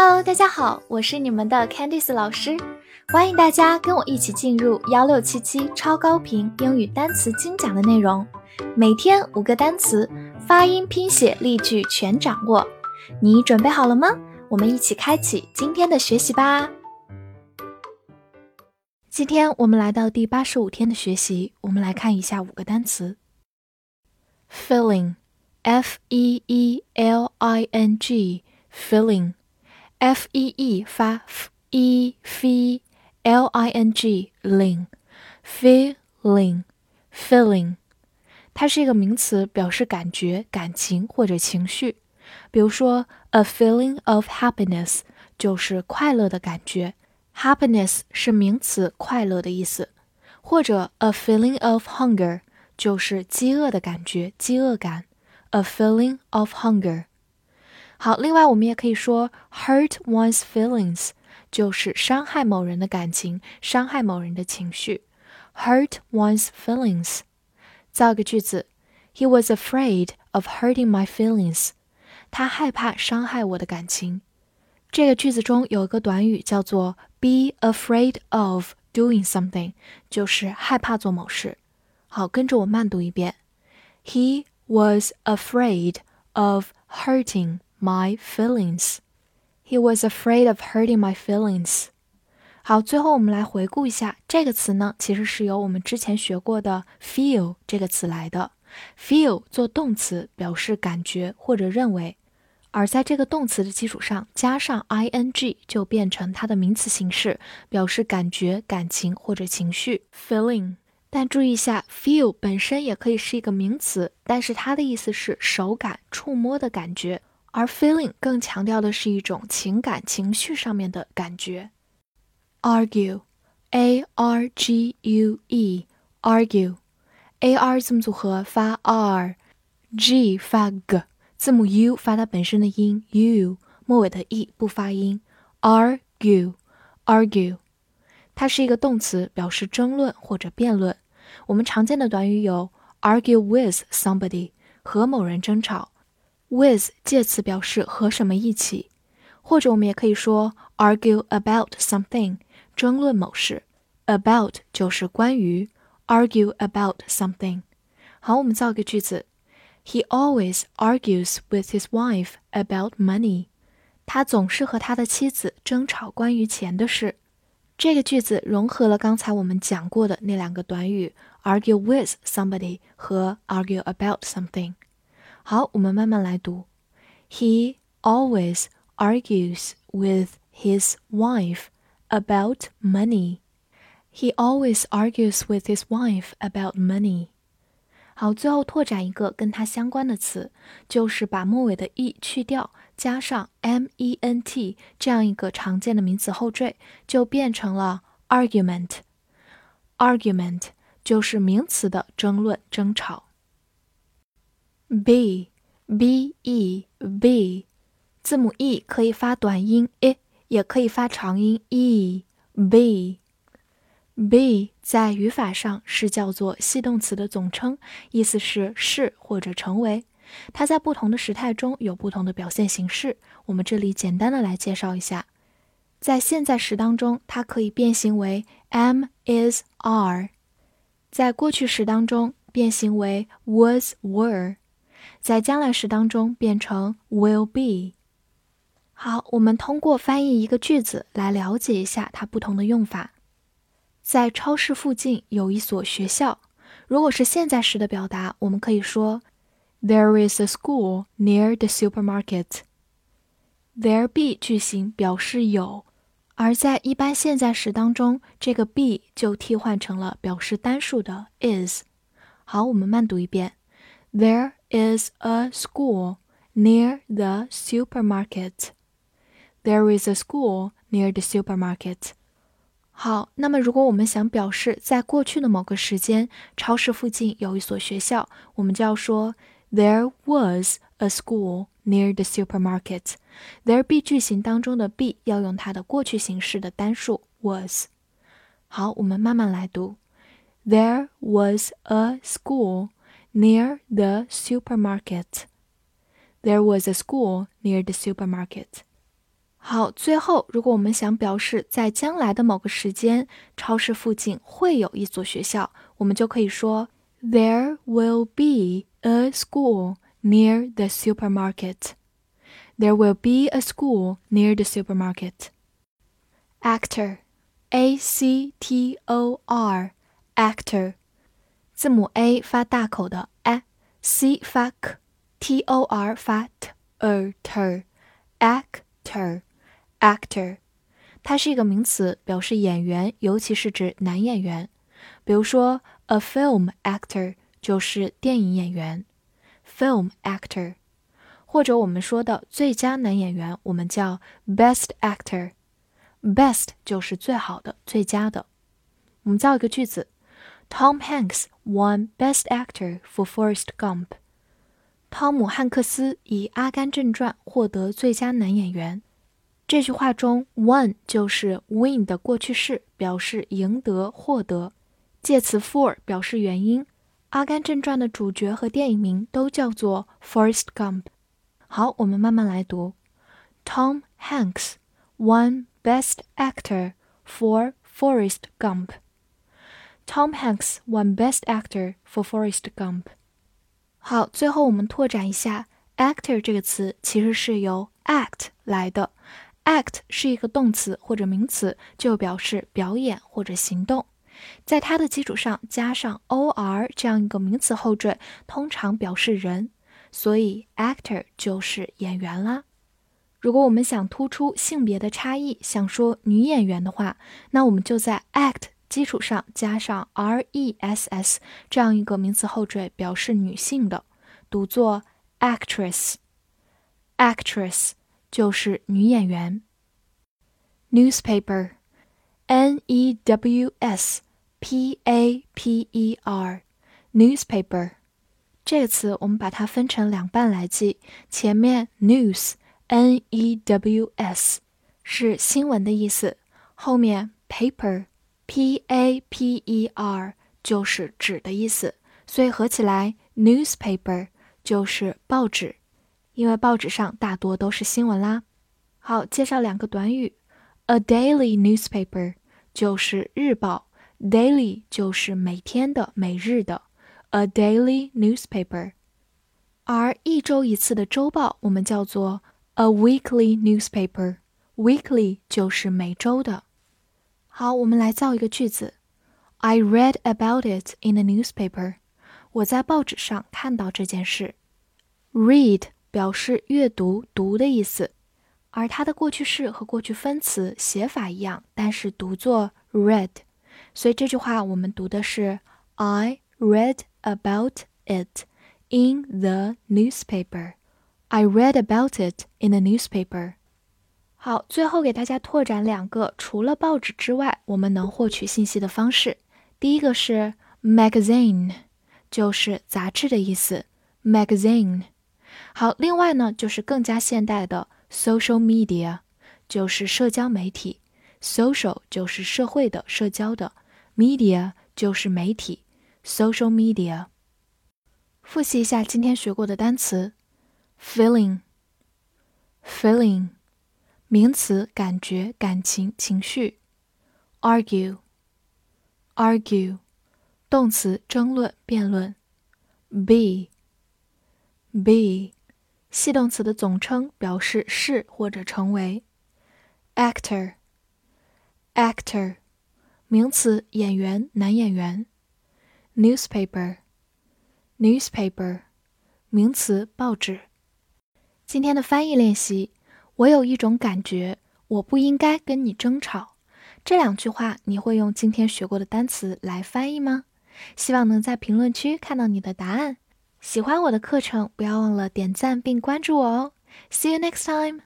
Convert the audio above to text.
Hello，大家好，我是你们的 Candice 老师，欢迎大家跟我一起进入幺六七七超高频英语单词精讲的内容，每天五个单词，发音、拼写、例句全掌握，你准备好了吗？我们一起开启今天的学习吧。今天我们来到第八十五天的学习，我们来看一下五个单词：feeling，f e e l i n g，feeling。f e e 发 f e f，l i n g ling feeling feeling，它是一个名词，表示感觉、感情或者情绪。比如说，a feeling of happiness 就是快乐的感觉，happiness 是名词，快乐的意思。或者，a feeling of hunger 就是饥饿的感觉，饥饿感，a feeling of hunger。 好，另外我们也可以说 hurt one's feelings，就是伤害某人的感情，伤害某人的情绪。hurt one's feelings。造个句子：He was afraid of hurting my feelings。他害怕伤害我的感情。这个句子中有一个短语叫做 be afraid of doing something，就是害怕做某事。好，跟着我慢读一遍：He was afraid of hurting。 My feelings. He was afraid of hurting my feelings. 好，最后我们来回顾一下这个词呢，其实是由我们之前学过的 feel 这个词来的。feel 做动词表示感觉或者认为，而在这个动词的基础上加上 ing 就变成它的名词形式，表示感觉、感情或者情绪 feeling。但注意一下，feel 本身也可以是一个名词，但是它的意思是手感、触摸的感觉。而 feeling 更强调的是一种情感情绪上面的感觉。argue，a r g u e，argue，a r 字母组合发 r，g 发 g，字母 u 发它本身的音 u，末尾的 e 不发音。argue，argue，它是一个动词，表示争论或者辩论。我们常见的短语有 argue with somebody，和某人争吵。with 介词表示和什么一起，或者我们也可以说 argue about something，争论某事。about 就是关于，argue about something。好，我们造个句子：He always argues with his wife about money。他总是和他的妻子争吵关于钱的事。这个句子融合了刚才我们讲过的那两个短语 argue with somebody 和 argue about something。 好，我们慢慢来读。He always argues with his wife about money. He always argues with his wife about money. 好，最后拓展一个跟它相关的词，就是把末尾的 e 去掉，加上 ment 这样一个常见的名词后缀，就变成了 argument。argument 就是名词的争论、争吵。B b e b，字母 e 可以发短音 i，也可以发长音 e b。b 在语法上是叫做系动词的总称，意思是是或者成为。它在不同的时态中有不同的表现形式。我们这里简单的来介绍一下，在现在时当中，它可以变形为 am is are；在过去时当中，变形为 was were。在将来时当中变成 will be。好，我们通过翻译一个句子来了解一下它不同的用法。在超市附近有一所学校。如果是现在时的表达，我们可以说 There is a school near the supermarket。There be 句型表示有，而在一般现在时当中，这个 be 就替换成了表示单数的 is。好，我们慢读一遍。There is a school near the supermarket. There is a school near the supermarket. 好，那么如果我们想表示在过去的某个时间，超市附近有一所学校，我们就要说 There was a school near the supermarket. There be 句型当中的 be 要用它的过去形式的单数 was。好，我们慢慢来读。There was a school near the supermarket. There was a school near the supermarket. 好，最后，如果我们想表示在将来的某个时间，超市附近会有一所学校，我们就可以说 There will be a school near the supermarket. There will be a school near the supermarket. Actor, A C T O R, actor， 字母 A 发大口的 a，C 发 k，T O R 发 t，er，actor。Actor，它是一个名词，表示演员，尤其是指男演员。比如说，a film actor 就是电影演员，film actor。或者我们说的最佳男演员，我们叫 best actor，best 就是最好的、最佳的。我们造一个句子：Tom Hanks won best actor for Forrest Gump。汤姆汉克斯以《阿甘正传》获得最佳男演员。这句话中，won 就是 win 的过去式，表示赢得、获得。介词 for 表示原因。《阿甘正传》的主角和电影名都叫做 Forrest Gump。好，我们慢慢来读。Tom Hanks won Best Actor for Forrest Gump. Tom Hanks won Best Actor for Forrest Gump. 好，最后我们拓展一下，actor 这个词其实是由 act 来的。act 是一个动词或者名词，就表示表演或者行动。在它的基础上加上 or 这样一个名词后缀，通常表示人，所以 actor 就是演员啦。如果我们想突出性别的差异，想说女演员的话，那我们就在 act 基础上加上 r e s s 这样一个名词后缀，表示女性的，读作 actress，actress。就是女演员。newspaper，n e w s p a p e r，newspaper 这个词我们把它分成两半来记。前面 news，n e w s 是新闻的意思，后面 paper P A P E R 就是纸的意思，所以合起来 newspaper 就是报纸。因为报纸上大多都是新闻啦。好，介绍两个短语：a daily newspaper 就是日报，daily 就是每天的、每日的，a daily newspaper。而一周一次的周报，我们叫做 a weekly newspaper，weekly 就是每周的。好，我们来造一个句子：I read about it in the newspaper。我在报纸上看到这件事。read。表示阅读、读的意思，而它的过去式和过去分词写法一样，但是读作 read，所以这句话我们读的是 I read about it in the newspaper. I read about it in the newspaper. 好，最后给大家拓展两个除了报纸之外我们能获取信息的方式。第一个是 magazine，就是杂志的意思，magazine。好，另外呢，就是更加现代的 social media，就是社交媒体。social 就是社会的、社交的，media 就是媒体。social media。复习一下今天学过的单词：feeling，feeling，名词，感觉、感情、情绪。；argue，argue，动词，争论、辩论。；be。be，系动词的总称，表示是或者成为。actor，actor，名词，演员，男演员。newspaper，newspaper，名词，报纸。今天的翻译练习，我有一种感觉，我不应该跟你争吵。这两句话，你会用今天学过的单词来翻译吗？希望能在评论区看到你的答案。喜欢我的课程，不要忘了点赞并关注我哦。See you next time.